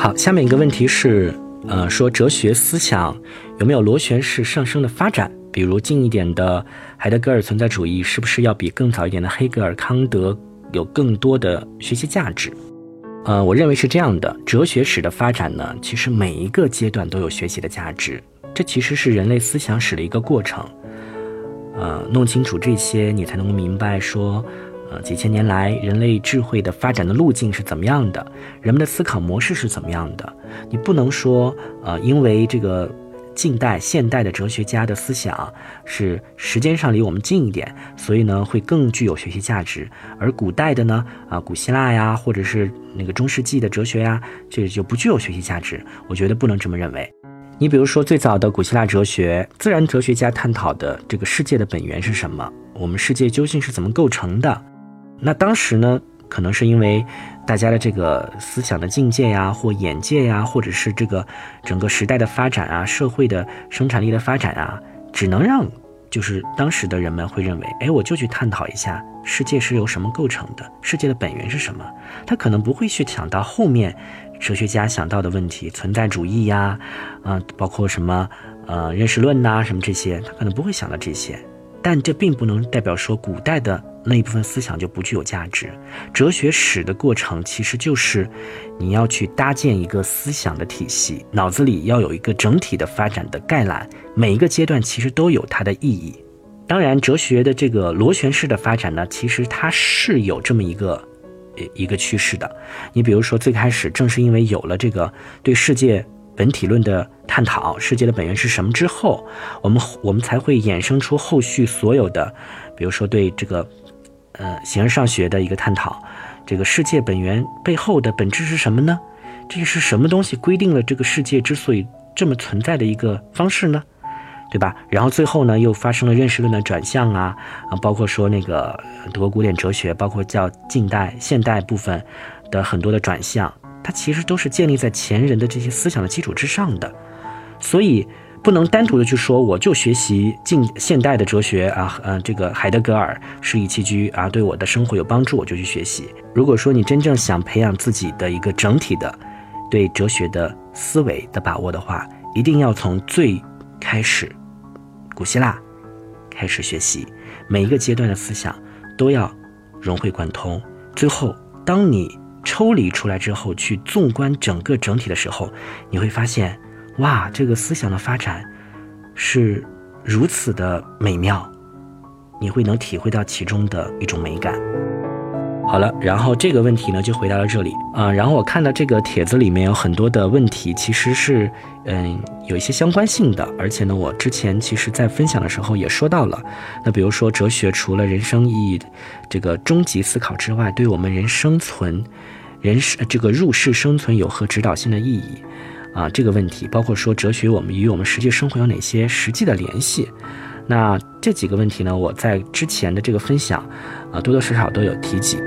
好，下面一个问题是，呃，说哲学思想有没有螺旋式上升的发展？比如近一点的海德格尔存在主义，是不是要比更早一点的黑格尔、康德有更多的学习价值？呃，我认为是这样的，哲学史的发展呢，其实每一个阶段都有学习的价值，这其实是人类思想史的一个过程。呃，弄清楚这些，你才能够明白说。呃，几千年来，人类智慧的发展的路径是怎么样的？人们的思考模式是怎么样的？你不能说，呃，因为这个近代、现代的哲学家的思想是时间上离我们近一点，所以呢，会更具有学习价值。而古代的呢，啊，古希腊呀，或者是那个中世纪的哲学呀，这就不具有学习价值。我觉得不能这么认为。你比如说，最早的古希腊哲学，自然哲学家探讨的这个世界的本源是什么？我们世界究竟是怎么构成的？那当时呢，可能是因为大家的这个思想的境界呀，或眼界呀，或者是这个整个时代的发展啊，社会的生产力的发展啊，只能让就是当时的人们会认为，哎，我就去探讨一下世界是由什么构成的，世界的本源是什么。他可能不会去想到后面哲学家想到的问题，存在主义呀，啊，包括什么呃认识论呐，什么这些，他可能不会想到这些。但这并不能代表说古代的那一部分思想就不具有价值。哲学史的过程其实就是你要去搭建一个思想的体系，脑子里要有一个整体的发展的概览。每一个阶段其实都有它的意义。当然，哲学的这个螺旋式的发展呢，其实它是有这么一个一个趋势的。你比如说，最开始正是因为有了这个对世界。本体论的探讨，世界的本源是什么之后，我们我们才会衍生出后续所有的，比如说对这个，呃，形而上学的一个探讨，这个世界本源背后的本质是什么呢？这是什么东西规定了这个世界之所以这么存在的一个方式呢？对吧？然后最后呢，又发生了认识论的转向啊，啊，包括说那个德国古典哲学，包括叫近代、现代部分的很多的转向。它其实都是建立在前人的这些思想的基础之上的，所以不能单独的去说我就学习近现代的哲学啊，嗯，这个海德格尔、适宜栖居啊，对我的生活有帮助，我就去学习。如果说你真正想培养自己的一个整体的对哲学的思维的把握的话，一定要从最开始古希腊开始学习，每一个阶段的思想都要融会贯通。最后，当你抽离出来之后，去纵观整个整体的时候，你会发现，哇，这个思想的发展是如此的美妙，你会能体会到其中的一种美感。好了，然后这个问题呢就回答到这里啊。然后我看到这个帖子里面有很多的问题，其实是嗯有一些相关性的，而且呢，我之前其实在分享的时候也说到了。那比如说，哲学除了人生意义这个终极思考之外，对我们人生存。人世这个入世生存有何指导性的意义啊？这个问题包括说哲学我们与我们实际生活有哪些实际的联系？那这几个问题呢？我在之前的这个分享啊多多少少都有提及。